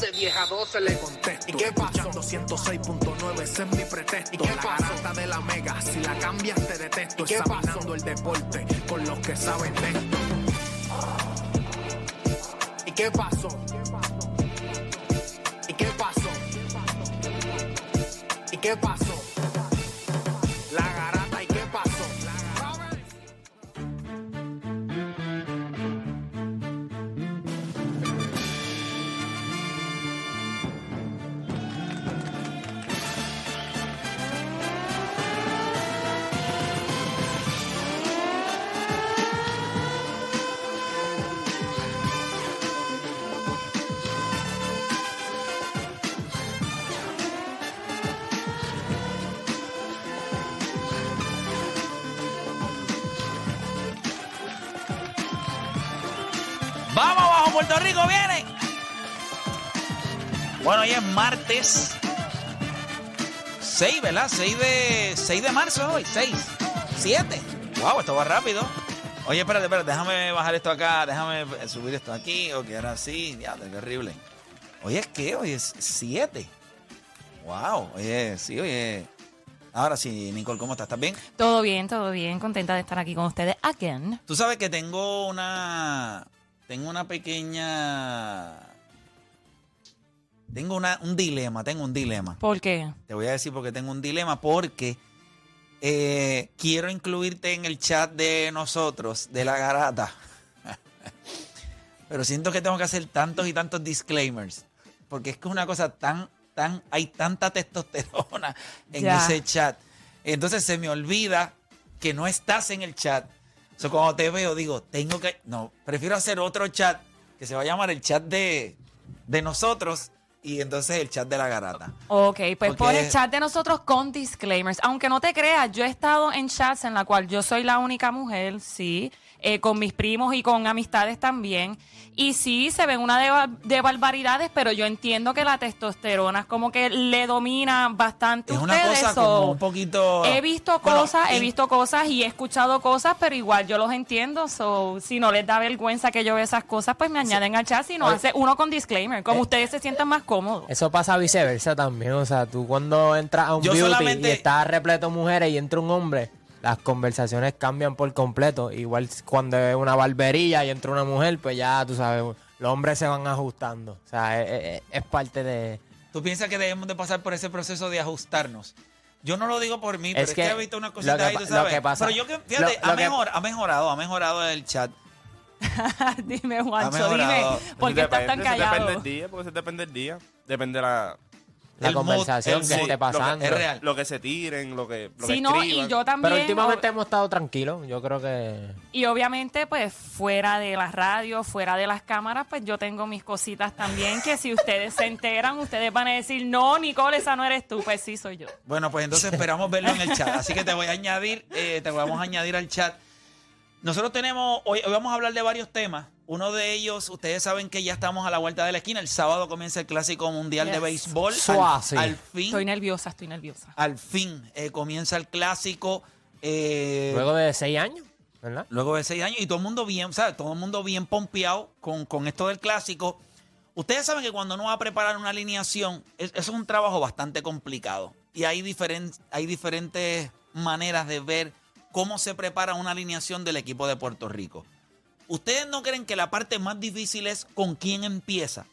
de 10 a 12 le contesto. ¿Y qué pasó? 106.9, ese es mi pretexto. ¿Y qué la garata de la mega, si la cambias te detesto. ¿Y qué Examinando el deporte con los que saben de esto. ¿Y qué pasó? ¿Y qué pasó? ¿Y qué pasó? La es martes 6, ¿verdad? 6 de, 6 de marzo hoy, 6, 7. Wow, esto va rápido. Oye, espérate, espérate, déjame bajar esto acá, déjame subir esto aquí. Ok, ahora sí, ya, qué horrible. Hoy es qué, hoy es 7. Wow, oye, sí, oye. Ahora sí, Nicole, ¿cómo estás? ¿Estás bien? Todo bien, todo bien. Contenta de estar aquí con ustedes again. Tú sabes que tengo una. Tengo una pequeña. Tengo una, un dilema, tengo un dilema. ¿Por qué? Te voy a decir porque tengo un dilema, porque eh, quiero incluirte en el chat de nosotros, de la garata. Pero siento que tengo que hacer tantos y tantos disclaimers. Porque es que es una cosa tan, tan, hay tanta testosterona en Ya. ese chat. Entonces se me olvida que no estás en el chat. O sea, cuando te veo, digo, tengo que. No, prefiero hacer otro chat que se va a llamar el chat de, de nosotros y entonces el chat de la garata. Ok, pues Porque- por el chat de nosotros con disclaimers. Aunque no te creas, yo he estado en chats en la cual yo soy la única mujer, sí, eh, con mis primos y con amistades también. Y sí, se ven una de, de barbaridades, pero yo entiendo que la testosterona es como que le domina bastante Es a una ustedes. cosa so, como un poquito. He visto Bueno, cosas, he visto cosas y he escuchado cosas, pero igual yo los entiendo. So, si no les da vergüenza que yo vea esas cosas, pues me añaden al chat. Si no, hace uno con disclaimer, como Eh, ustedes se sientan más cómodos. Eso pasa viceversa también. O sea, tú cuando entras a un Yo beauty solamente- y está repleto de mujeres y entra un hombre, las conversaciones cambian por completo. Igual cuando es una barbería y entra una mujer, pues ya tú sabes, los hombres se van ajustando. O sea, es, es- es parte de. ¿Tú piensas que debemos de pasar por ese proceso de ajustarnos? Yo no lo digo por mí, pero es, Es que, que he visto una cosita que ahí, tú lo sabes. que pasa- pero yo que, fíjate, lo- lo ha, que- mejor- ha mejorado, ha mejorado el chat. dime, Juancho, dime, ¿por qué estás tan callado? Depende del día, porque depende del día. Depende de la, la el mood, conversación el que mood, esté lo que- pasando. es real. Lo que se tiren, lo que, lo Sí, que no, escriban. y yo también. Pero últimamente hemos estado tranquilos. Yo creo que. Y obviamente, pues fuera de las radios, fuera de las cámaras, pues yo tengo mis cositas también que si ustedes se enteran, ustedes van a decir, no, Nicole, esa no eres tú. Pues sí, soy yo. Bueno, pues entonces esperamos verlo en el chat. Así que te voy a añadir, eh, te vamos a añadir al chat. Nosotros tenemos, hoy, hoy vamos a hablar de varios temas. Uno de ellos, ustedes saben que ya estamos a la vuelta de la esquina. El sábado comienza el Clásico Mundial de. Béisbol. Suave. Al, al fin, Estoy nerviosa, estoy nerviosa. al fin eh, comienza el Clásico. eh, Luego de seis años, ¿verdad? luego de seis años y todo el mundo bien, ¿sabes? Todo el mundo bien pompeado con, con esto del clásico. Ustedes saben que cuando uno va a preparar una alineación, es- eso es un trabajo bastante complicado. Y hay, hay diferentes maneras de ver cómo se prepara una alineación del equipo de Puerto Rico. ¿Ustedes no creen que la parte más difícil es con quién empieza?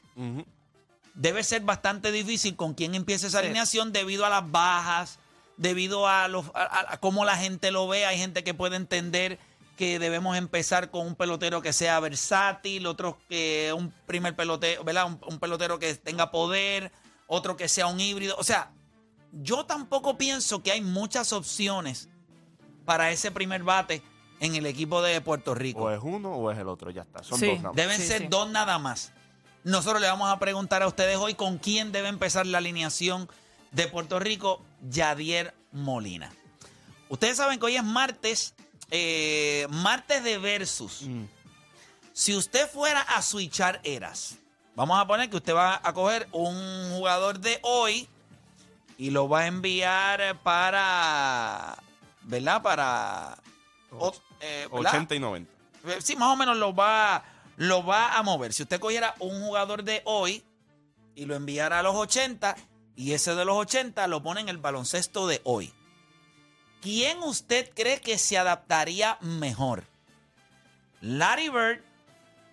Debe ser bastante difícil con quién empieza esa Sí. alineación debido a las bajas, debido a, los, a, a- a cómo la gente lo ve. Hay gente que puede entender que debemos empezar con un pelotero que sea versátil, otros que un primer pelotero, ¿verdad? Un, un pelotero que tenga poder, otro que sea un híbrido. O sea, yo tampoco pienso que hay muchas opciones para ese primer bate en el equipo de Puerto Rico. O es uno o es el otro, ya está. Son Sí. dos nada más. Deben Sí, ser sí. dos nada más. Nosotros le vamos a preguntar a ustedes hoy con quién debe empezar la alineación de Puerto Rico, Yadier Molina. Ustedes saben que hoy es martes, eh, martes de versus. Mm. Si usted fuera a switchar eras, vamos a poner que usted va a coger un jugador de hoy y lo va a enviar para, ¿verdad? Para... o- eh, ¿verdad? 80 y 90. Eh, Sí, más o menos lo va, lo va a mover. Si usted cogiera un jugador de hoy y lo enviara a los 80 y ese de los 80 lo pone en el baloncesto de hoy, ¿quién usted cree que se adaptaría mejor? ¿Larry Bird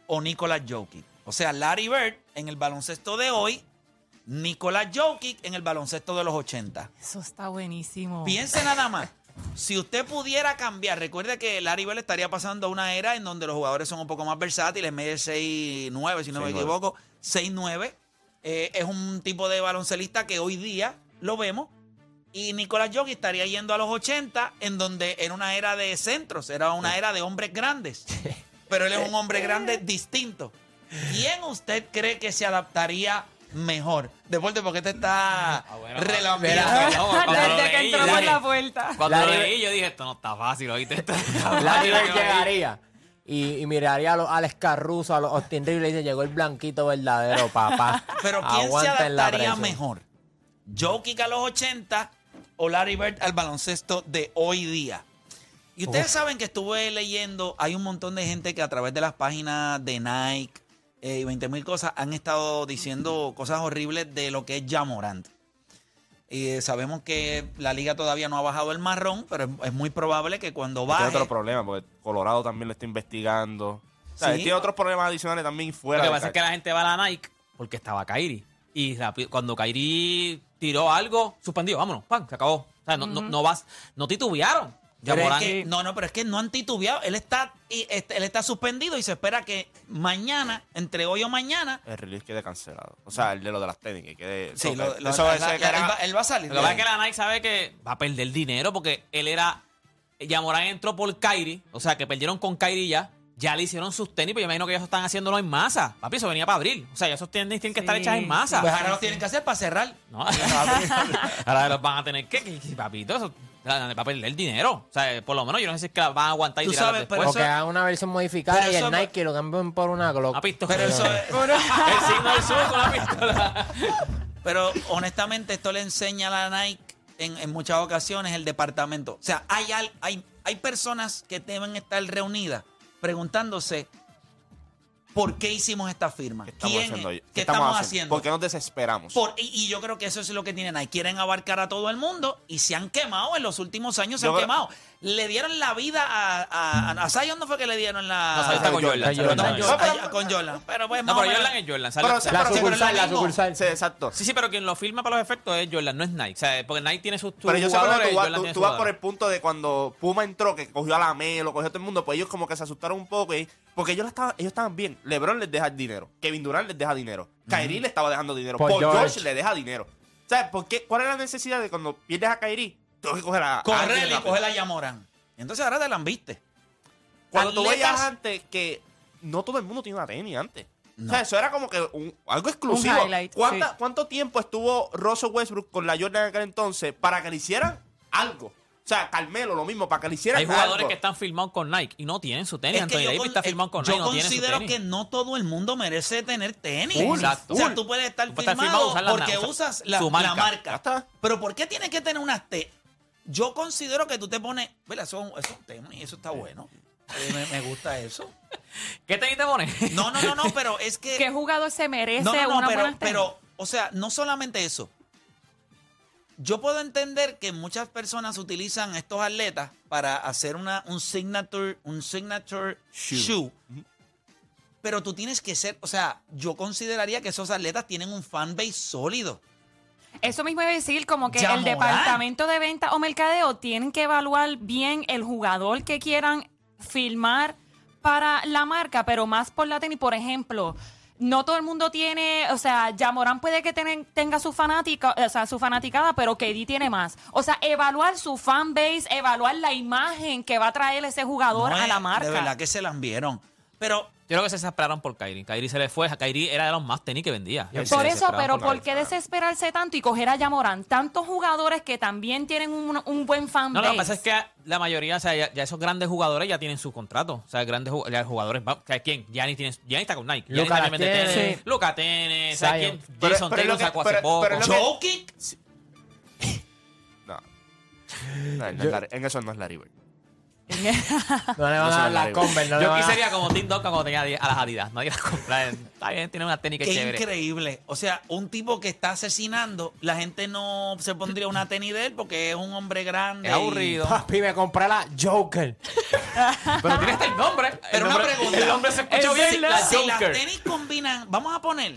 o Nicolas Jokic? O sea, Larry Bird en el baloncesto de hoy, Nicolas Jokic en el baloncesto de los 80. Eso está buenísimo. Piense nada más. Si usted pudiera cambiar, recuerde que Larry Bell estaría pasando a una era en donde los jugadores son un poco más versátiles, medio 6'9, si no me 6'9. equivoco, 6'9. Eh, es un tipo de baloncelista que hoy día lo vemos. Y Nicolás Jokic estaría yendo a los 80, en donde era una era de centros, era una era de hombres grandes. Pero él es un hombre grande distinto. ¿Quién usted cree que se adaptaría mejor? Deporte, porque te está Ah, bueno. No, Desde que entró por la puerta. Cuando lo leí, yo dije, esto no está fácil, ¿oíste? Esto está. Bird llegaría y, y miraría a los Alex Caruso, a los Austin y le dice, llegó el blanquito verdadero, papá. Pero ¿quién se Aguanten la adaptaría presión". mejor? ¿Jokic a los 80 o Larry Bird al baloncesto de hoy día? Y ustedes Uf. saben que estuve leyendo, hay un montón de gente que a través de las páginas de Nike eh, y 20 mil cosas han estado diciendo cosas horribles de lo que es Jamorant. Y eh, sabemos que la liga todavía no ha bajado el marrón, pero es, es muy probable que cuando Tiene baje... otro problema, porque Colorado también lo está investigando. O sea, Sí. él tiene otros problemas adicionales también fuera Lo que de pasa es que la gente va a la Nike porque estaba Kairi. Y rapi- cuando Kairi tiró algo, suspendido, vámonos, pan, se acabó. O sea, no, no, no vas, no titubearon. Ya Pero es Morán- que- no, no, pero es que no han titubeado. Él está, y, este, él está suspendido y se espera que mañana, entre hoy o mañana, el release quede cancelado. O sea, el de lo de las tenis, que quede... Sí, lo- lo- eso- la- eso la- que era- él, va, él va a salir. Lo que pasa es que la Nike sabe que va a perder dinero porque él era. Yamorán entró por Kairi, o sea que perdieron con Kairi ya. Ya le hicieron sus tenis, pero yo imagino que ellos están haciéndolo en masa. Papi, eso venía para abril. O sea, ya esos tenis tienen que estar Sí, hechas en masa. Pues ahora lo tienen que hacer para cerrar. No, ahora los van a tener que, papito, eso va a perder dinero. O sea, por lo menos yo no sé si es que la van a aguantar y Tú tirarlas sabes, pero después. O que hagan una versión modificada pero y el eso- Nike lo cambien por una Glock. Papito, Pero eso es- el signo del sur con la pistola. Pero honestamente, esto le enseña a la Nike en, en muchas ocasiones el departamento. O sea, hay, hay, hay personas que deben estar reunidas preguntándose por qué hicimos esta firma. ¿Qué estamos ¿Quién haciendo? es? ¿Qué estamos haciendo? ¿Por qué nos desesperamos? Por- y, y yo creo que eso es lo que tienen ahí. Quieren abarcar a todo el mundo y se han quemado en los últimos años, se Yo han creo- quemado. Le dieron la vida a, a, a, a Zion, no fue que le dieron la. No, Zion está con Jordan. Con Jordan. Pero pues No, pero Jordan es Jordan. sale- Pero- sale- La pero- sucursal, la. Sí, exacto. Sí, sí, pero quien lo firma para los efectos es Jordan, no es Nike. O sea, porque Nike tiene sus, Pero yo sé que tú, tú- vas por el punto de cuando Puma entró, que cogió a la Melo, cogió a todo el mundo, pues ellos como que se asustaron un poco, y- porque ellos, estaban, ellos estaban bien. LeBron les deja dinero, Kevin Durant les deja dinero, Kyrie le estaba dejando dinero, Paul Paul, George. George le deja dinero. ¿Sabes por qué? ¿Cuál es la necesidad de cuando pierdes a Kairi, tengo que coger a. Correr y coger a Yamorán. Entonces ahora te la han viste. Cuando tú veías antes que no todo el mundo tiene una tenis antes. No. O sea, eso era como que un- algo exclusivo. Un ¿Cuánta- sí. ¿Cuánto tiempo estuvo Russell Westbrook con la Jordan en aquel entonces para que le hicieran algo? O sea, Carmelo, lo mismo, para que le hicieran Hay jugadores algo. que están firmados con Nike y no tienen su tenis. Es que Anthony yo, Davis con- está firmado con yo Nike, tiene su considero tenis. que no todo el mundo merece tener tenis. Full, Exacto. O sea, tú puedes estar Tú puedes estar firmado firmado, usar la- porque usas la, marca. Pero ¿por qué tienes que tener unas tenis? Yo considero que tú te pones, ¿verdad? Eso, eso es un tenis, eso está bueno. Eh, me, me gusta eso. ¿Qué tenis te pones? No, no, no, no, pero es que... ¿Qué jugador se merece No, no, no, una pero, buena tenis? pero, o sea, no solamente eso. Yo puedo entender que muchas personas utilizan estos atletas para hacer una, un signature, un signature shoe. Pero tú tienes que ser, o sea, yo consideraría que esos atletas tienen un fanbase sólido. Eso mismo iba a decir, como que Ya, el departamento de venta o mercadeo tienen que evaluar bien el jugador que quieran filmar para la marca, pero más por la tenis. Por ejemplo, no todo el mundo tiene, o sea, Yamorán puede que tenen- tenga su fanática, o sea, su fanaticada, pero KD tiene más. O sea, evaluar su fanbase, evaluar la imagen que va a traer ese jugador No a la marca. De verdad que se las vieron. Pero Yo creo que se desesperaron por Kyrie. Kyrie se le fue. Kyrie era de los más tenis que vendía. Por Se eso, pero por ¿por qué desesperarse tanto y coger a Yamorán? Tantos jugadores que también tienen un, un buen fan No, lo que pasa es que la mayoría, o sea, ya, ya esos grandes jugadores ya tienen su contrato. O sea, grandes ya jugadores. ¿Quién? Giannis tiene, Giannis está con Nike. Tiene. O sea, Zion. ¿quién? Pero- Jason Taylor sacó hace poco. Jokic, No. No, no es Larry- en eso no es Larry Bird. No le van No a dar la las. Converse. No Yo van a- quisiera como Tim Duncan cuando tenía a las Adidas. Nadie las compra. Está bien, tiene una tenis que es qué chévere. increíble. O sea, un tipo que está asesinando, la gente no se pondría una tenis de él porque es un hombre grande. Es y- aburrido. Papi, me compré la Joker. Pero tiene hasta el nombre. Pero el una nombre, pregunta. El nombre se escuchó Es bien. La Si las tenis combinan, vamos a poner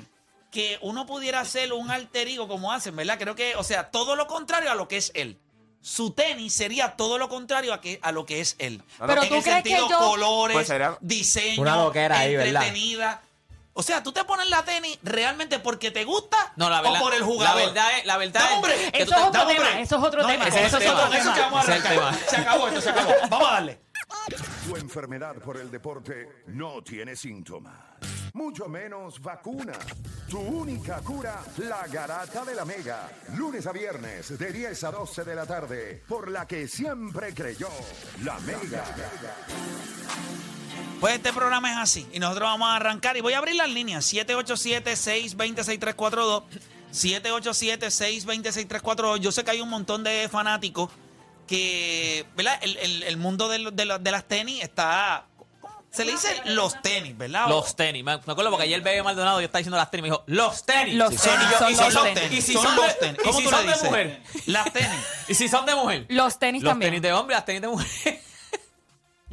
que uno pudiera hacer un alter ego como hacen, ¿verdad? Creo que, o sea, todo lo contrario a lo que es él. Su tenis sería todo lo contrario a, que, a lo que es él. Pero en tú el crees que sentido yo- colores, Pues sería- diseño, Una loquera ahí, ¿verdad? entretenida. O sea, tú te pones la tenis realmente porque te gusta No, la verdad. o por el jugador. La verdad es. La verdad Dame es un break. que Eso te- es otro Dame un tema, break. eso es otro No, tema. ese ese es otro tema. Eso que vamos a Ese es el arrancar. tema. Se acabó esto, se acabó. Vamos a darle. Tu enfermedad por el deporte no tiene síntomas, mucho menos vacuna. Tu única cura, la garata de la mega. Lunes a viernes de 10 a 12 de la tarde, por la que siempre creyó, la mega. Pues este programa es así y nosotros vamos a arrancar y voy a abrir las líneas 787-620-6342 787-620-6342 Yo sé que hay un montón de fanáticos que, ¿verdad? El, mundo de las tenis está... Se le dice los tenis, ¿verdad? Los tenis. Me me acuerdo porque ayer Bebe Maldonado yo estaba diciendo las tenis. Me dijo, los tenis. Los Sí, tenis, y yo- son y los si son- tenis. Y si Son son los tenis. y ¿Cómo si tú le son de dices? mujer. Las tenis. Y si son de mujer. Los tenis Los también. tenis de hombre, las tenis de mujer.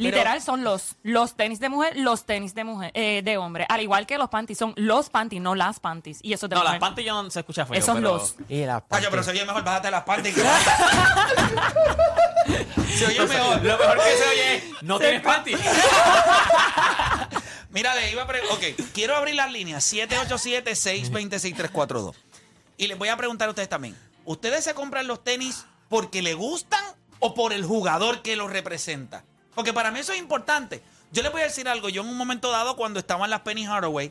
Literal son los los tenis de mujer, los tenis de mujer eh, de hombre. Al igual que los panties son los panties, no las panties. Y eso de No, las panties yo no se escucha feo. Esos pero- los. Y las Cayo, pero panties. se oye mejor, bájate las panties. que- se oye mejor. Lo mejor que se oye es, no tienes panties. Mira, le iba a preguntar. Ok, quiero abrir las líneas 787-626-342. Y les voy a preguntar a ustedes también. ¿Ustedes se compran los tenis porque le gustan o por el jugador que los representa? Porque para mí eso es importante. Yo les voy a decir algo. Yo en un momento dado, cuando estaban las Penny Hardaway,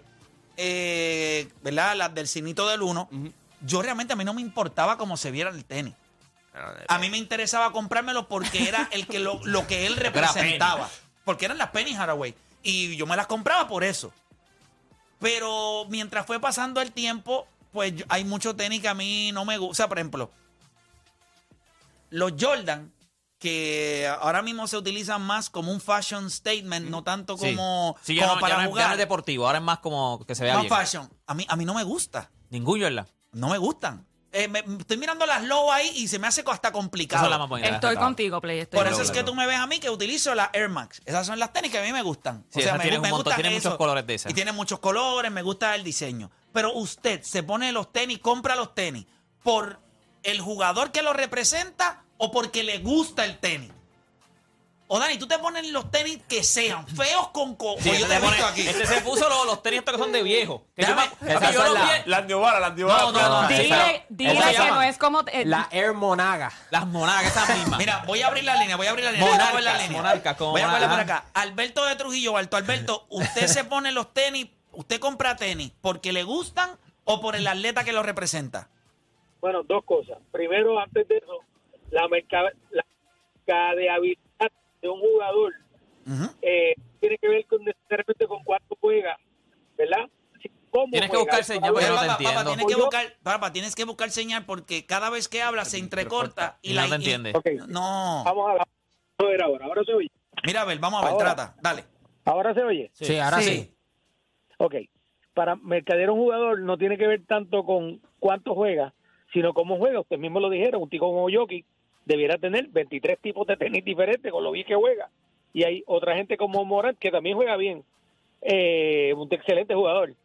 eh, ¿verdad? Las del cinito del 1, yo realmente a mí no me importaba cómo se viera el tenis. A mí me interesaba comprármelo porque era el que lo, lo que él representaba. Porque eran las Penny Haraway. Y yo me las compraba por eso. Pero mientras fue pasando el tiempo, pues hay mucho tenis que a mí no me gusta. O sea, por ejemplo, los Jordan, que ahora mismo se utilizan más como un fashion statement, no tanto Sí. como, Sí, ya como no, para ya no es- ya jugar. no es deportivo, ahora es más como que se vea más bien. fashion. A mí, a mí no me gusta. Ningún Jordan. No me gustan. Eh, me- estoy mirando las low ahí y se me hace hasta complicado. Esa es la más bonita. Estoy contigo, Play. Estoy Por eso es que tú me ves a mí que utilizo la Air Max. Esas son las tenis que a mí me gustan. Sí, esas me, me un montón, eso. muchos colores de esas. Y tienen muchos colores, me gusta el diseño. Pero usted se pone los tenis, compra los tenis por el jugador que lo representa o porque le gusta el tenis. O Dani, tú te pones los tenis que sean feos con co. Sí, Pues yo este te he se visto pone- aquí. Este se puso los, los tenis estos que son de viejo. Que esas yo son los las- Las. No, no, no, Sí, Dile, dile ¿cómo se que llama? no es como... eh, La Air Monaga. Las monagas, esas mismas. Mira, voy a abrir la línea, voy a abrir la línea. voy a Monarcas, la línea. monarcas, como voy a cogerla por monarcas. acá. Alberto de Trujillo Alto. Alberto, ¿usted se pone los tenis, usted compra tenis porque le gustan o por el atleta que lo representa? Bueno, dos cosas. Primero, antes de eso, la, merca- la mercadeabilidad de un jugador eh, tiene que ver con necesariamente con cuánto juega, ¿verdad? Tienes que buscar señal, Pero, no papá, tienes que buscar, papá, tienes que buscar señal porque cada vez que habla se entrecorta y Y la no te y- entiende. No. vamos a ver, ahora. Ahora se oye. Mira, a ver, vamos a ver, Ahora. trata. Dale. Ahora se oye. Sí, ahora sí. Ok. Para mercadear un jugador no tiene que ver tanto con cuánto juega, sino cómo juega. Usted mismo lo dijeron, un tipo como Jokic debiera tener 23 tipos de tenis diferentes con lo bien que juega. Y hay otra gente como Morant que también juega bien. Eh, un excelente jugador.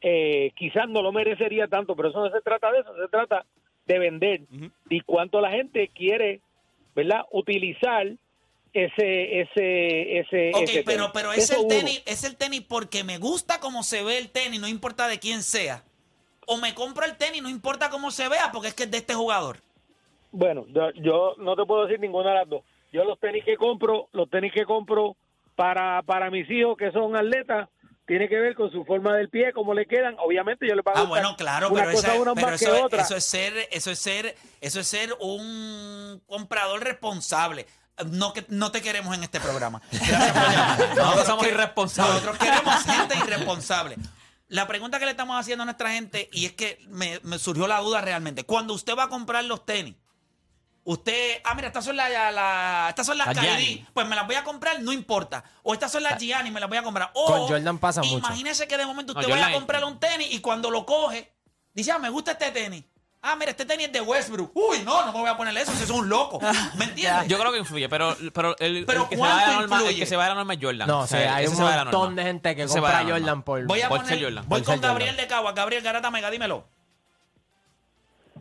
Eh, quizás no lo merecería tanto, pero eso no se trata de eso, se trata de vender y cuánto la gente quiere, ¿verdad? Utilizar ese ese ese Ok, ese pero, tenis. pero es Eso el uno. tenis, es el tenis porque me gusta cómo se ve el tenis, no importa de quién sea. O me compro el tenis, no importa cómo se vea, porque es que es de este jugador. Bueno, yo, yo no te puedo decir ninguna de las dos. Yo los tenis que compro, los tenis que compro para, para mis hijos que son atletas, tiene que ver con su forma del pie, cómo le quedan. Obviamente yo le pago Ah, bueno, claro, una pero, cosa esa- una pero más eso, que es, otra. eso es ser, eso es ser, eso es ser un comprador responsable. No que no te queremos en este programa. Gracias. Nosotros somos que- irresponsables. Nosotros queremos gente irresponsable. La pregunta que le estamos haciendo a nuestra gente, y es que me, me surgió la duda realmente. Cuando usted va a comprar los tenis, usted, ah, mira, estas son las, la- estas son las Las Gianni. pues me las voy a comprar, no importa. O estas son las Gianni, me las voy a comprar. O, Con Jordan pasa mucho. Imagínese que de momento No, usted vaya a Jordan- comprar un tenis y cuando lo coge, dice, ah, me gusta este tenis. Ah, mira, este tenis es de Westbrook. Uy, no, no me voy a poner eso, si es un loco. ¿Me entiendes? Yo creo que influye, pero, pero, el, Pero el que se ¿cuánto va de la norma, el influye? que se va de la norma es Jordan. No, O sea, hay ese un se va de la montón norma. de gente que Ese se va de compra la norma. Jordan por, voy a por poner, ser Jordan. voy por con ser Gabriel Jordan. de Cagua. Gabriel Garata Mega, dímelo.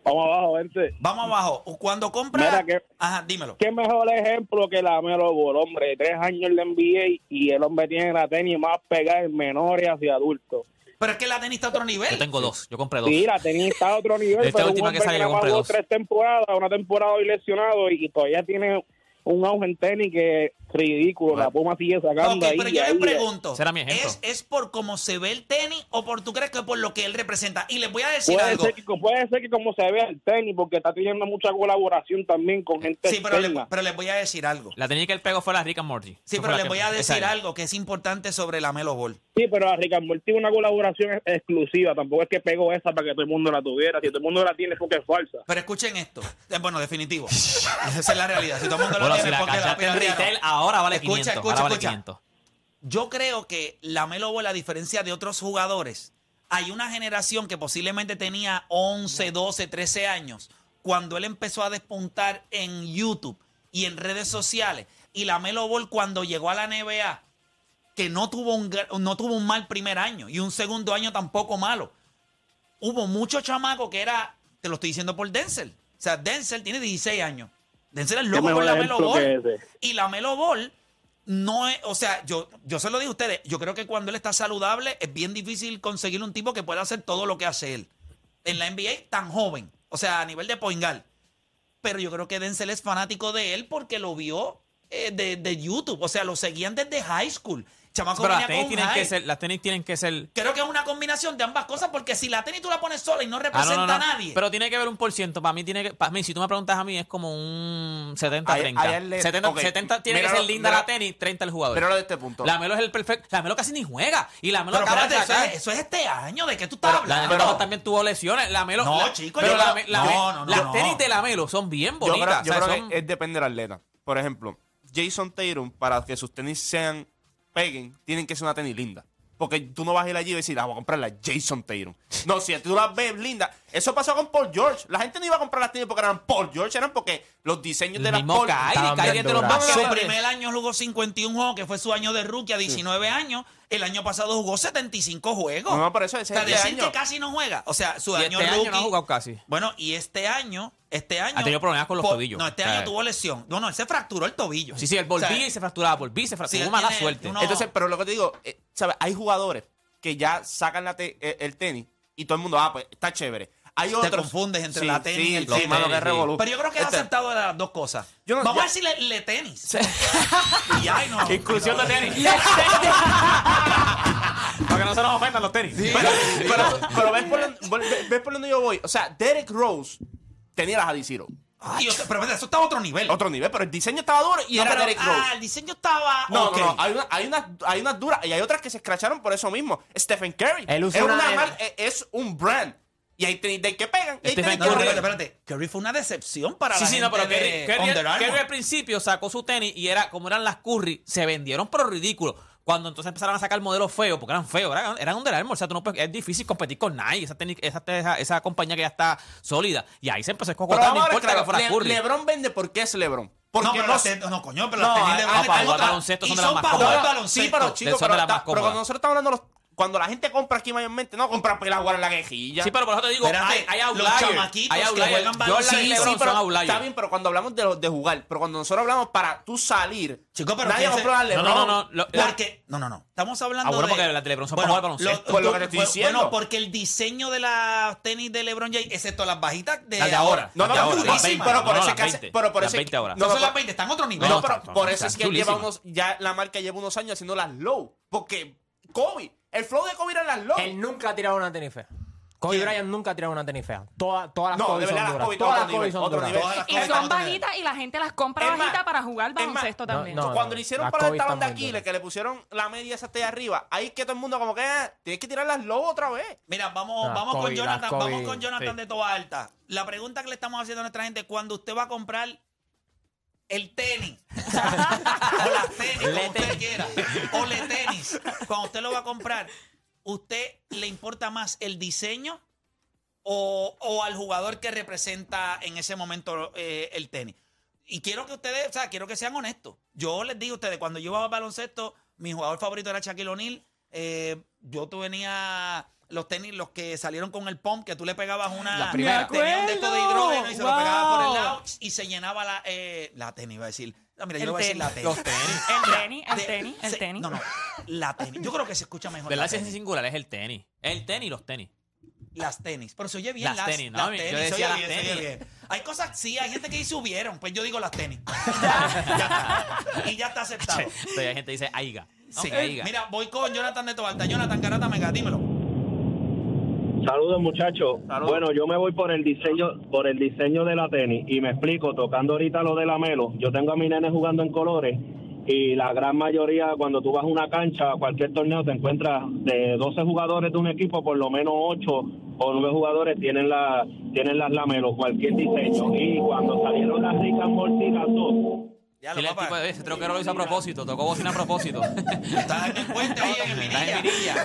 Vamos abajo, gente. Vamos abajo. Cuando compra... Mira que- Ajá, dímelo. Qué mejor ejemplo que la Melo Ball, hombre. Tres años de NBA y el hombre tiene la tenis más pegada en menores hacia adultos. Pero es que la tenis está a otro nivel. Yo tengo dos, yo compré dos. Sí, la tenis está a otro nivel. Esta pero un última que salió, compré dos. tres temporadas, una temporada hoy lesionado y, y todavía tiene un auge en tenis que es ridículo. La Puma sigue sacando Ok, ahí. pero yo ahí, les pregunto, mi ejemplo. ¿es, ¿es por cómo se ve el tenis o por tú crees que por lo que él representa? Y les voy a decir Puede algo. ser, que, puede ser que como se ve el tenis, porque está teniendo mucha colaboración también con gente Sí, pero, le- externa. pero les voy a decir algo. La tenía que él pegó fue la Rick and Morty. Sí, pero la les voy a decir algo que es importante sobre la Melo Ball. Sí, pero la Rick and Morty tiene una colaboración ex- exclusiva. Tampoco es que pegó esa para que todo el mundo la tuviera. Si todo el mundo la tiene, es porque es falsa. Pero escuchen esto. Eh, Bueno, definitivo. Esa es la realidad. Si todo el mundo Bueno, si tiene, la porque la cachaste en piratearon. Ahora vale Escucha, 500. escucha, ahora vale escucha. 500. Yo creo que la Melo Ball, a diferencia de otros jugadores, hay una generación que posiblemente tenía 11, 12, 13 años cuando él empezó a despuntar en YouTube y en redes sociales. Y la Melo Ball cuando llegó a la NBA, que no tuvo un, no tuvo un mal primer año y un segundo año tampoco malo. Hubo muchos chamacos que era, te lo estoy diciendo por Denzel. O sea, Denzel tiene 16 años. Denzel es loco con la Melo Ball. Y la Melo Ball no es, o sea, yo, yo se lo digo a ustedes, yo creo que cuando él está saludable es bien difícil conseguir un tipo que pueda hacer todo lo que hace él. En la NBA tan joven, o sea, a nivel de poingal. Pero yo creo que Denzel es fanático de él porque lo vio eh, de, de YouTube, o sea, lo seguían desde high school. Chamaco Pero las venía tenis, con tienen hype. que ser, las tenis tienen que ser. Creo que es una combinación de ambas cosas porque si la tenis tú la pones sola y no Ah, representa no, no, no. a nadie. Pero tiene que haber un por ciento. Para mí, tiene que, para mí, si tú me preguntas a mí, es como un 70-30. Ahí- ahí él le- 70, ok, 70 tiene que míralo- ser linda mira- la tenis, 30 el jugador. Pero de este punto. La Melo es el perfecto. La Melo casi ni juega. Y la Melo Pero acaba de espérate, eso sacar. es, eso es este año, ¿de qué tú estás La hablando? Melo también tuvo lesiones. La Melo. No, la- chico, pero yo la, creo- la- no, no, no, las no. tenis de la Melo son bien Yo creo, bonitas. yo o sea, creo son- que es depende del atleta. Por ejemplo, Jason Tatum, para que sus tenis sean peguen, tienen que ser una tenis linda. Porque tú no vas a ir allí y decir, ah, voy a comprar la Jason Tatum. No, si tú las ves linda, Eso pasó con Paul George. La gente no iba a comprar las tenis porque eran Paul George, eran porque los diseños El de las mismo Paul... Kyrie, Kyrie de los Su primer año jugó 51 juegos, que fue su año de rookie a 19 años. El año pasado jugó 75 juegos. No, por eso ese o sea, este decir año. que casi no juega. O sea, su Y año este año rookie. no ha jugado casi. Bueno, y este año, este año. Ha tenido problemas con los por- tobillos. No, este año tuvo lesión. No, no, él se fracturó el tobillo. Sí, sí, él O sea, volvía y se fracturaba, volvía y se fracturaba. Sí, Tuvo mala tiene suerte. uno- Entonces, pero lo que te digo, eh, ¿sabes? Hay jugadores que ya sacan la te- eh, el tenis y todo el mundo, ah, pues está chévere. Hay Te confundes entre Sí, la tenis sí, y el sí, tenis. Pero yo creo que es Este- aceptado de las dos cosas. Yo no- Vamos ya- a decirle le tenis. y ay, no. Inclusión de tenis. Para que no se nos ofendan los tenis. Pero, pero, pero ves, por donde, ves- por donde yo voy. O sea, Derek Rose tenía las Adizero. Ay, pero eso está a otro nivel. Otro nivel, pero el diseño estaba duro y No, era pero, Derek Rose. ah, el diseño estaba. No, ok. no, no. Hay, una- hay, unas, hay unas duras y hay otras que se escracharon por eso mismo. Stephen Curry. Él usa es, una- una es un brand. Y hay tenis de que pegan. y hay Stephen tenis No, que no, no espérate, espérate. Curry fue una decepción para Sí, la sí, gente no, pero de Under Armour. Kerry al principio sacó su tenis y era como eran las Curry, se vendieron pero ridículo. Cuando entonces empezaron a sacar modelos feos, porque eran feos, eran, eran Under Armour, o sea, tú no puedes- es difícil competir con Nike, esa, técnica- esa, esa, esa compañía que ya está sólida. Y ahí se empezó a Pero escocotar, no vamos a ver, importa claro, que fuera Le- Curry. LeBron vende porque es LeBron. Porque No, pero no las se- ten- no, coño, pero No, las tenis hay- de hay están otras- baloncesto y son de son las más para No, no, baloncesto. Sí, pero chicos, son de pero, las cuando nosotros estamos hablando de los- cuando la gente compra aquí mayormente, no compra para ir a jugar en la quejilla. Sí, pero por eso te digo, Espérate, hay, hay los outliers. chamaquitos Hay que outliers. juegan Jordan baloncesto. y Sí, Sí, pero outliers. está bien, pero cuando hablamos de, de jugar, pero cuando nosotros hablamos para tú salir, Chico, pero nadie ¿quién se- compró a No, no, no, no, lo- la- Porque, no, no, no. Estamos hablando Ah, bueno, de... porque de LeBron son para jugar baloncesto. Pues lo que te estoy fue- diciendo. Bueno, porque el diseño de las tenis de LeBron James, excepto las bajitas de Las de ahora. No, no, no, ahora, no, las sí, 20, pero por eso las que hace- 20, pero por eso- 20 ahora. No, son las 20, están a otro nivel. No, pero por eso es que lleva unos, ya la marca lleva unos años haciendo las low. Porque Kobe, el flow de Kobe era las low. Él nunca ha tirado una tenis fea. Kobe ¿Quién? Bryant nunca ha tirado una tenis fea. Todas, todas las No, Kobe de son verdad, las duras. Kobe, Todas las Kobe son duras. Y son bajitas y la gente las compra Es más, bajitas para jugar baloncesto no, también. no, Cuando le hicieron para el talón de Aquiles, que le pusieron la media esa ahí arriba, ahí que todo el mundo como que eh, tienes que tirar las low otra vez. Mira, vamos, vamos con Jonathan, vamos con Jonathan sí. de Toa Alta. La pregunta que le estamos haciendo a nuestra gente, cuando usted va a comprar el tenis, o las tenis, como usted quiera, o le tenis, cuando usted lo va a comprar, ¿usted le importa más el diseño o, o al jugador que representa en ese momento eh, el tenis? Y quiero que ustedes, o sea, quiero que sean honestos. Yo les digo a ustedes, cuando yo jugaba baloncesto, mi jugador favorito era Shaquille O'Neal. Eh, yo tú venía los tenis, los que salieron con el pump, que tú le pegabas una. Las primeras. Tenía un de esto de hidrógeno y se lo pegaba por el Wow. lado y se llenaba la, eh, la tenis, iba a decir. No, mira, yo le voy a decir la tenis. Los tenis. El tenis, el tenis, el tenis. No, no, la tenis. Yo creo que se escucha mejor. ¿Verdad? la tenis. singular, es el tenis. El tenis y los tenis. Las tenis. Pero se oye bien Las las, tenis, ¿no? las Yo tenis. decía se oye las bien, se oye tenis. bien. Hay cosas, sí, hay gente que dice hubieron. Pues yo digo las tenis. ya está. Y ya está aceptado. Entonces hay gente que dice aiga. Sí. Ok, aiga. Mira, voy con Jonathan de Tobalta. Jonathan Garata Mega, dímelo. Saludos muchachos. Saludos. Bueno, yo me voy por el diseño, por el diseño de la tenis y me explico. Tocando ahorita lo de la Melo, yo tengo a mi nene jugando en colores y la gran mayoría cuando tú vas a una cancha, a cualquier torneo te encuentras de 12 jugadores de un equipo, por lo menos 8 o 9 jugadores tienen la tienen las lamelos, cualquier diseño. Y cuando salieron las Morty las dos, Ya lo tipo papá. de ese troquero lo hizo a propósito, tocó bocina a propósito. Estás en el puente ahí en Estás en Minilla.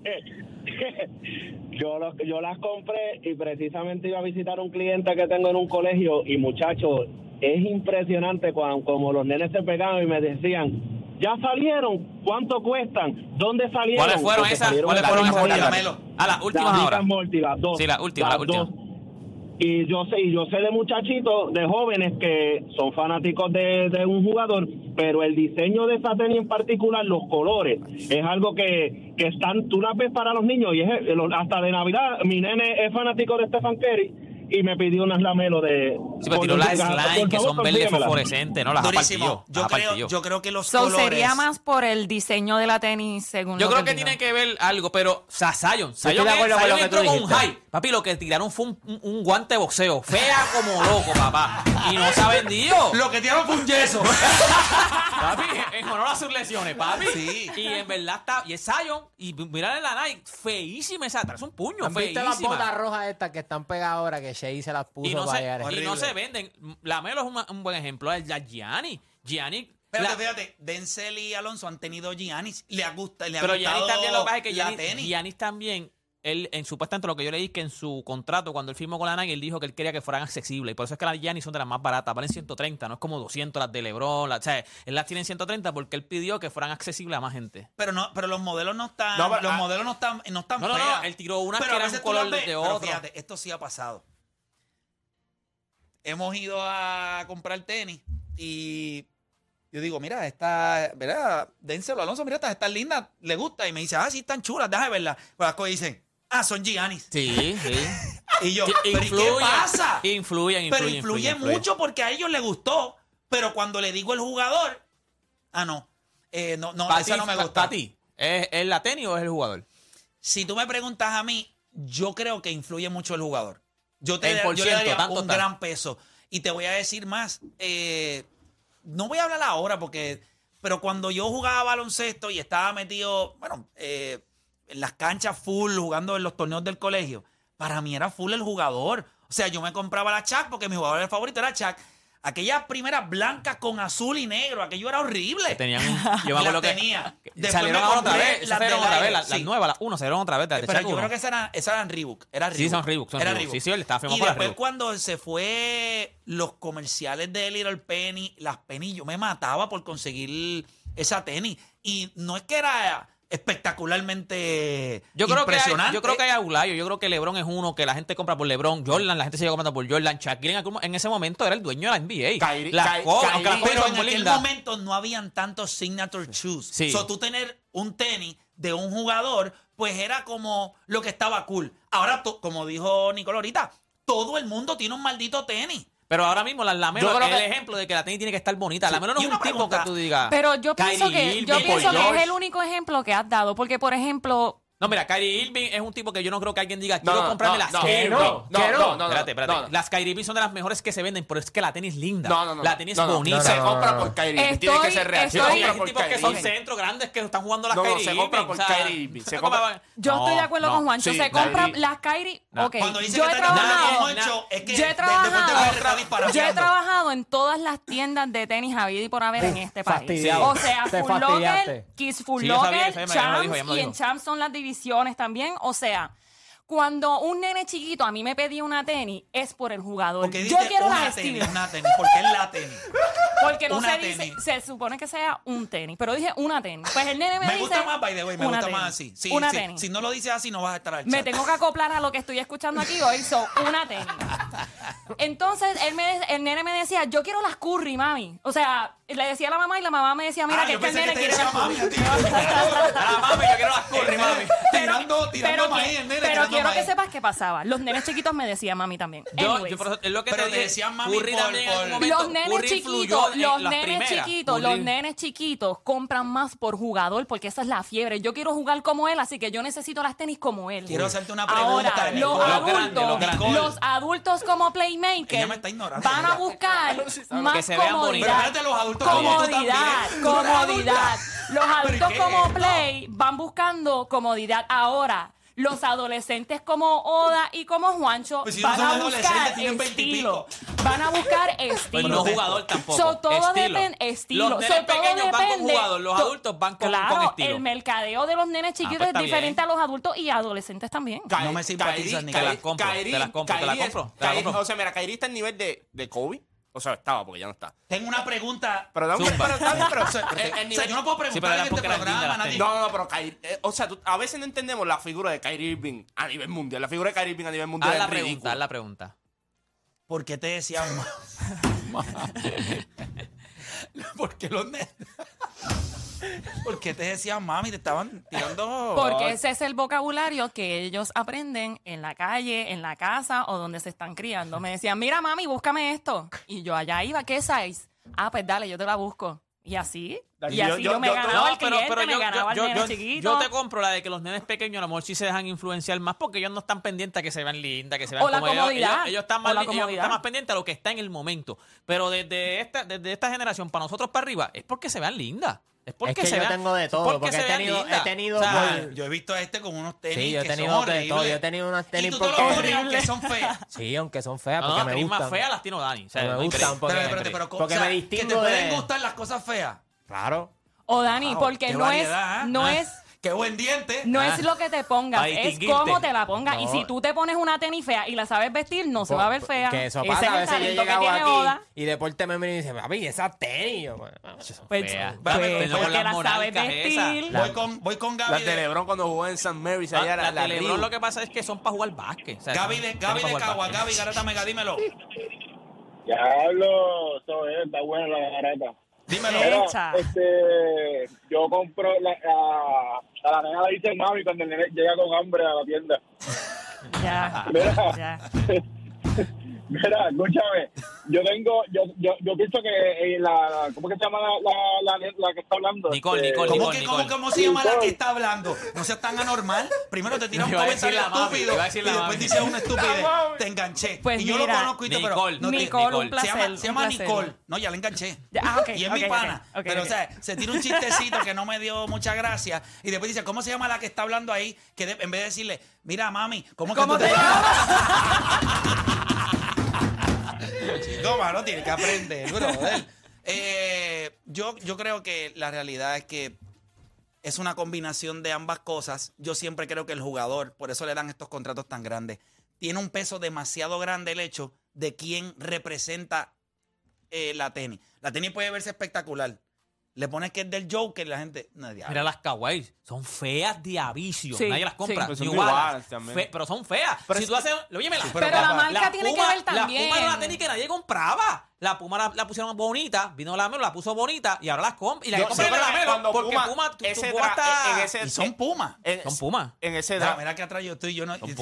Minilla. yo, lo- yo las compré y precisamente iba a visitar un cliente que tengo en un colegio y muchachos, es impresionante cuando como los nenes se pegaban y me decían, ya salieron, ¿cuánto cuestan? ¿Dónde salieron? ¿Cuáles fueron Porque esas? ¿Cuáles fueron esas. Lamelo. Ah, las últimas ahora. and Morty, las dos. Sí, las últimas, las últimas. dos. Y yo sé, y yo sé de muchachitos, de jóvenes que son fanáticos de, de un jugador, pero el diseño de esa tenis en particular, los colores, es algo que, que están, tú las ves para los niños y es hasta de Navidad, mi nene es fanático de Stephen Curry y me pidió unas lamelo de... Sí, pero por tiró las favor, slime que son verdes fosforescentes, ¿no? Las Durísimo. Yo las creo, yo creo que los So, colores... sería más por el diseño de la tenis, según Yo lo creo que dijo. tiene que ver algo, pero, o sea, Zion. Zion, que entró con un hype. Papi, lo que tiraron fue un, un- un guante de boxeo. Fea como loco, papá. Y no se ha vendido. Lo que tiraron fue un yeso. Papi, en honor a sus lesiones, papi. Sí. Y en verdad está. Y es Zion. Y mirar la Nike, feísima esa. Es un puño, ¿Han visto las feísima. botas rojas estas que están pegadas ahora que Shea se las puso Y no, para se, llegar? y no Horrible. se venden. La Melo es un, un buen ejemplo. Es la Gianni. Gianni. Espérate, la- fíjate, Denzel y Alonso han tenido Giannis. Le ha gustado, le ha pero gustado Giannis también lo que pasa es que Giannis. Giannis también él, en supuestamente lo que yo leí, que en su contrato, cuando él firmó con la Nike, él dijo que él quería que fueran accesibles. Y por eso es que las Giannis son de las más baratas, valen 130, no es como 200 las de LeBron. las- o sea, él las tiene en 130 porque él pidió que fueran accesibles a más gente. Pero no, pero los modelos no están, No, pero- los ah. modelos no están, no están No, no, no, feas. él tiró unas Pero que eran un color ves- de pero otro. fíjate, esto sí ha pasado. Hemos ido a comprar tenis y yo digo, mira, esta, ¿verdad? Dénselo, Alonso, mira, estas están lindas, le gusta. Y me dice, ah, sí, están chulas, déjame verlas. Pues las cosas dicen, ah, son Giannis. Sí, sí. Y yo, ¿pero y qué pasa? Influyen, influyen, Pero influye influyen. mucho porque a ellos les gustó. Pero cuando le digo el jugador, ah, no, eh, no, no, Para esa ti, no me gusta. pa' ti, ¿es, ¿es la tenis o es el jugador? Si tú me preguntas a mí, yo creo que influye mucho el jugador. Yo te yo le ciento, daría tanto un gran peso. Y te voy a decir más. eh, no voy a hablar ahora porque. Pero cuando yo jugaba baloncesto y estaba metido, bueno, eh, en las canchas full, jugando en los torneos del colegio, para mí era full el jugador. O sea, yo me compraba la Chuck porque mi jugador favorito era Chuck. Aquellas primeras blancas con azul y negro, aquello era horrible. Tenían yo me acuerdo que, tenía. Después salieron otra vez, las salieron otra vez, las, nuevas, las uno, salieron otra vez. las Pero yo uno. creo que esas eran, esas eran Reebok. Era Sí, son Reebok, son Era Reebok. Sí, sí, él estaba firmado Y después Reebok. cuando se fue los comerciales de Little Penny, las Penny, yo me mataba por conseguir esa tenis. Y no es que era espectacularmente Yo creo, que hay, impresionante. yo creo que hay aulayo. Yo creo que LeBron es uno que la gente compra por LeBron. Jordan, la gente sigue comprando por Jordan. Shaquille en, ese momento era el dueño de la NBA. Kyrie- las Kyrie- cosas Pero en aquel momento no habían tantos signature shoes. Sí. So, tú tener un tenis de un jugador, pues era como lo que estaba cool. Ahora, como dijo Nicolo ahorita, todo el mundo tiene un maldito tenis. Pero ahora mismo las Lamelo Yo es creo el que- ejemplo de que la tenis tiene que estar bonita. Lamelo no es un tipo que tú digas. Pero yo pienso que, yo pienso que es el único ejemplo que has dado. Porque, por ejemplo, No, mira, Kyrie Irving es un tipo que yo no creo que alguien diga, quiero no, comprarme no, las no, Kyrie no, no, no, no, no, espérate, espérate. no, no. Las Kyrie Irving son de las mejores que se venden, pero es que la tenis es linda. No, no, no. La tenis no, es no, bonita. Se no, compra no, por. Kyrie Irving. Tiene que ser real. Se compra hay por tipos que son centros grandes que están jugando las No, no, Kyrie se compra por o sea, Kyrie Irving, yo No, estoy de acuerdo no. con Juancho. sí, se compra Kyrie- las Kyrie. No. Ok, Cuando dice yo que he trabajado. Es que yo he trabajado. Yo he trabajado en todas las tiendas de tenis habido y por haber en este país. O sea, Full Locker. Kiss Full Locker, Champs y en. Champs son las divisiones también. O sea, cuando un nene chiquito a mí me pedía una tenis, es por el jugador. Porque Yo dice quiero una tenis, una tenis, porque es la tenis. Porque no una se dice, tenis. se supone que sea un tenis, pero dije una tenis. Pues el nene me, Me dice. gusta más, by the way, me una gusta tenis. más así. Sí, una sí. tenis. Si no lo dices así, no vas a estar al Me chat. tengo que acoplar a lo que estoy escuchando aquí hoy, so, una tenis. Entonces, él me, el nene me decía, yo quiero las curry, mami. O sea, le decía a la mamá y la mamá me decía, mira, Ah, que yo es que el pensé nene que quiere las mami, curry. a ti. Ah, mami, yo quiero las curry, mami. Tirando, tirando Pero, maíz, el nene, pero tirando quiero que sepas qué pasaba. Los nenes chiquitos me decían mami también. Yo, Anyways. yo por eso- es lo que Pero te, te decían mami Curry por- también en los nenes chiquitos, los nenes primeras. chiquitos, Curry- los nenes chiquitos compran más por jugador porque esa es la fiebre. Yo quiero jugar como él, así que yo necesito las tenis como él. Quiero hacerte una pregunta, los adultos, los adultos como playmaker van a buscar más Que se vean Pero comodidad. Adultos comodidad, comodidad. Los ¿Pero adultos como play van buscando comodidad. Ahora, los adolescentes como Oda y como Juancho Pues si no van son a adolescentes, buscar tienen 20 y estilo. Van a buscar estilo. Pues no jugador tampoco. So, todo estilo. depende estilo. Los So, nenes todo pequeños van con depende- jugador, los to- adultos van con, claro, con estilo. el mercadeo de los nenes Ah, chiquitos pues es diferente bien. a los adultos y adolescentes también. No me simpatizas, ni Te las Kyrie- compro, te las compro, te es- compro, te las Kyrie- compro. O sea, mira, Kyrie está en nivel de, de Kobe. O sea, estaba porque ya no está. Tengo una pregunta. Pero, dame- Zumba. pero, bien, pero, O sea, el- el o sea, nivel- yo no puedo Sí, pero preguntar era en este eran lindas programa, las nadie. No, no, no, pero Kyrie, eh, o sea, tú- a veces no entendemos la figura de Kyrie Irving a nivel mundial. La figura de Kyrie Irving a nivel mundial Haz la es pregunta, haz la pregunta. ¿Por qué te decían ¿Por qué los nenes? ¿Por qué te decían mami? Te estaban tirando. Porque ese es el vocabulario que ellos aprenden en la calle, en la casa o donde se están criando. Me decían, mira mami, búscame esto. Y yo allá iba, ¿qué size? Ah, pues dale, yo te la busco. Y así. Y Yo- así yo, yo- me yo- ganaba No, el cliente, me ganaba el nene yo- chiquito. yo te compro la de que los nenes pequeños a lo mejor sí se dejan influenciar más porque ellos no están pendientes a que se vean lindas, que se vean O la como ellos- comodidad. Ellos, ellos están más, la li- ellos comodidad. están más pendientes a lo que está en el momento. Pero desde esta, desde esta generación para nosotros para arriba es porque se vean lindas. Es porque Es que se yo vean, tengo de todo, porque porque he tenido- he tenido O sea, por- yo he visto a este con unos tenis Sí, yo he que tenido son de todo. Yo he tenido unas tenis y tú por- te pones aunque son feas. Sí, aunque son feas, no, porque no, me tenis más gustan. feas las tiene Dani. O sea, Me gustan, porque- Pero, espérate, pero, porque o sea, me que te distingo pueden de- gustar las cosas feas. Claro. O Dani, Wow, porque no es, ¿eh? no Ah, es, Qué buen diente. No Ah. es lo que te pongas, Para es distinguirte. cómo te la pongas. Y No. si tú te pones una tenis fea y la sabes vestir, no se va a ver fea. Que eso Ese pasa. es A el veces yo he talento que llegado tiene aquí Oda. y Deporte me mira y dice, papi, esa tenis. Yo, bueno, Pues, feas. pues, Tenemos porque las la sabes monarcas esas. vestir. Voy con, voy con Gaby. Las de de- LeBron cuando jugó en St. Mary's La, allá. la la de LeBron lo que pasa es que son para jugar básquet. o sea, Gaby de, son Gaby pa' de jugar Cagua. básquet. Gaby, Garata Mega, dímelo. Diablo, eso es, está buena la garata. Dímelo. Este, yo compro la, a, a la nena le dice mami cuando el nene llega con hambre a la tienda. Ya, Mira, ya. Mira, escúchame. Yo tengo, yo, yo, yo pienso que eh, la, ¿cómo que se llama la, la, la, la que está hablando? Nicole, Este, Nicole, ¿Cómo, Nicole, que, cómo, Nicole. cómo se llama la que está hablando? No seas tan anormal. Primero te tira un comentario estúpido y después dices una estupidez. Te enganché. Pues y yo mira, lo conozco y todo, pero Nicole, no te- Nicole, un se llama, se llama un placer. Nicole. No, ya la enganché. Ya, ah, ok, y es ok, mi pana. ok, pero, o sea, se tira un chistecito que no me dio mucha gracia. Y después dice, ¿cómo se llama la que está hablando ahí? Que de- en vez de decirle, mira, mami, ¿cómo, que ¿Cómo tú te te Chico, mano, que aprender, brother. Eh, yo, yo creo que la realidad es que es una combinación de ambas cosas. Yo siempre creo que el jugador, por eso le dan estos contratos tan grandes, tiene un peso demasiado grande el hecho de quién representa eh, la tenis. La tenis puede verse espectacular. Le pones que es del Joker, la gente. No, diablo. Mira las kawaii, son feas de avicio. Sí, Nadie las compra. sí. Pues son iguales. Fe- pero son feas. Pero si es- tú haces. Óyeme, Sí, Pero la marca tiene que ver también. La Puma era una tenis que nadie compraba. La Puma la, la pusieron bonita, vino la Melo, la puso bonita y ahora las compra. Y la sé la Melo cuando porque Puma- Puma, tu, tu ese Puma está. en ese- Y son Pumas. En, Son Puma. En ese draft. mira que atrás yo estoy, yo no. Son No,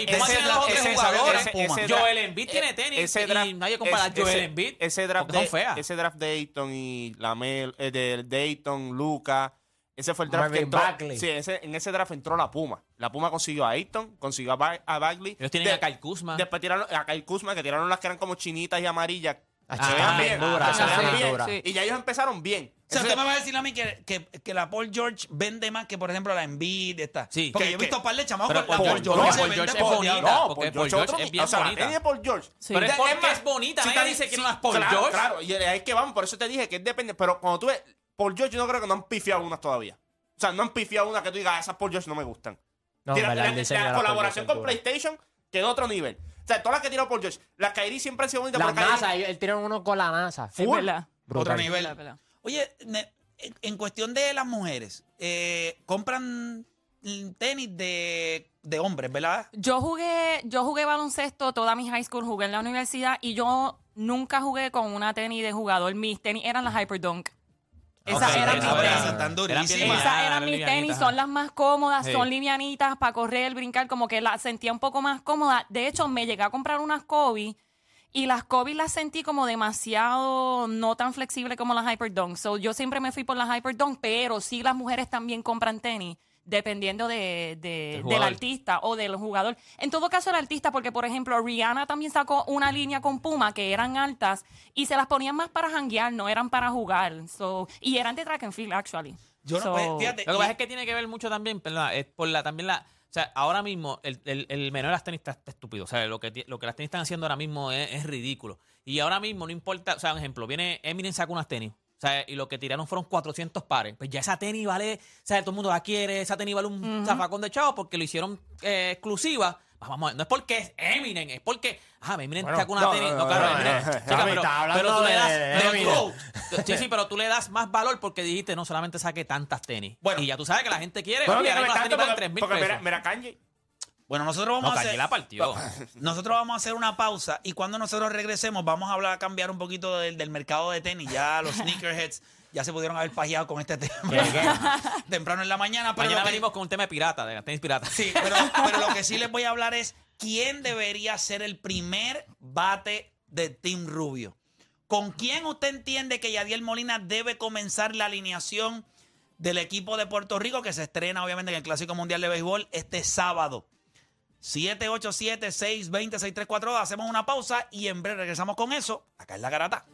y Puma tiene los otros ese- jugadores. ese- Puma. ese Joel Embiid tiene tenis ese y nadie compara ese- a Joel ese- Embiid Ese draft, son feas. ese draft de Ayton y Lamel, eh, de Dayton, Luca, ese fue el draft que Marvin entró. Bagley. Sí, ese, en ese draft entró la Puma. La Puma consiguió a Ayton, consiguió a, Ba- a Bagley. Ellos tienen De- a Kyle Kuzma. Después tiraron a Kyle Kuzma, que tiraron las que eran como chinitas y amarillas. Ah, Se bien, dura, que se sí, bien. Sí. Y ya ellos empezaron bien. O sea, usted me va a decir a mí que, que, que la Paul George vende más que, por ejemplo, la Envid esta. Sí. Porque ¿Qué- yo he visto un par de chamacos Pero con la Paul George- Paul es bonita. No, porque Paul Paul George, otro- es bien o sea, bonita. de Paul George. Sí. Pero es porque más, es bonita. si Nadie dice que no es Paul claro, George. Claro, y ahí es que vamos, por eso te dije que es depende. Pero cuando tú ves, Paul George, yo no creo que no han pifiado unas todavía. O sea, no han pifiado una que tú digas, "Ah, esas Paul George no me gustan. No, Tira- la, la colaboración con. PlayStation quedó a otro nivel. O sea, todas las que tiró Paul George, las Kairi siempre han sido bonitas. La NASA, él tiene uno con la NASA. Full. Otro nivel. Oye, ne- en- cuestión de las mujeres, eh, compran tenis de, de hombres, ¿verdad? Yo jugué, yo jugué baloncesto toda mi high school, jugué en la universidad y yo nunca jugué con una tenis de jugador. Mis tenis eran las Hyperdunk. Esas eran mis tenis. están Eran durísimas. bien Esas eran mis livianitas, tenis, ajá. son las más cómodas, Sí. son livianitas para correr, brincar, como que las sentía un poco más cómodas. De hecho, me llegué a comprar unas Kobe y las Kobe las sentí como demasiado no tan flexibles como las Hyperdunk. So, yo siempre me fui por las Hyperdunk, pero sí las mujeres también compran tenis dependiendo de, de- Del artista o del jugador. En todo caso, el artista, porque por ejemplo, Rihanna también sacó una línea con Puma que eran altas y se las ponían más para janguear, no eran para jugar. So, y eran de track and field, actually. Yo no, So- pues, fíjate. Lo que pasa es que tiene que ver mucho también, ¿verdad? Es por la, también la. O sea, ahora mismo el, el, el menor de las tenis está, estúpido. O sea, lo que, lo que las tenis están haciendo ahora mismo es, es ridículo. Y ahora mismo no importa. O sea, un ejemplo, viene Eminem saca unas tenis. O sea, y lo que tiraron fueron 400 pares. Pues ya esa tenis vale. O sea, todo el mundo la quiere. Esa tenis vale un zafacón de chavo porque lo hicieron eh, exclusiva. Vamos, a- no es porque es Eminem, es porque. Ah, Eminem Bueno, saca una no, tenis. no, claro, no, Eminem. no, Chica, pero, pero tú le das. de pero tú- sí, sí, pero tú le das más valor porque dijiste no solamente saque tantas tenis. Bueno. y ya tú sabes que la gente quiere. Bueno, oye, tenis porque, 3 mil porque pesos. mira, mira Kanye. Bueno, nosotros vamos No, a hacer. la partió. Nosotros vamos a hacer una pausa y cuando nosotros regresemos vamos a hablar, a cambiar un poquito del, del mercado de tenis. Ya los sneakerheads ya se pudieron haber pajeado con este tema temprano en la mañana. Pero Mañana que- venimos con un tema de pirata, de tenis piratas. Sí, pero, pero lo que sí les voy a hablar es quién debería ser el primer bate de Team Rubio. ¿Con quién usted entiende que Yadiel Molina debe comenzar la alineación del equipo de Puerto Rico que se estrena obviamente en el Clásico Mundial de Béisbol este sábado? 787-620-6342. Hacemos una pausa y en breve regresamos con eso. Acá es la garata.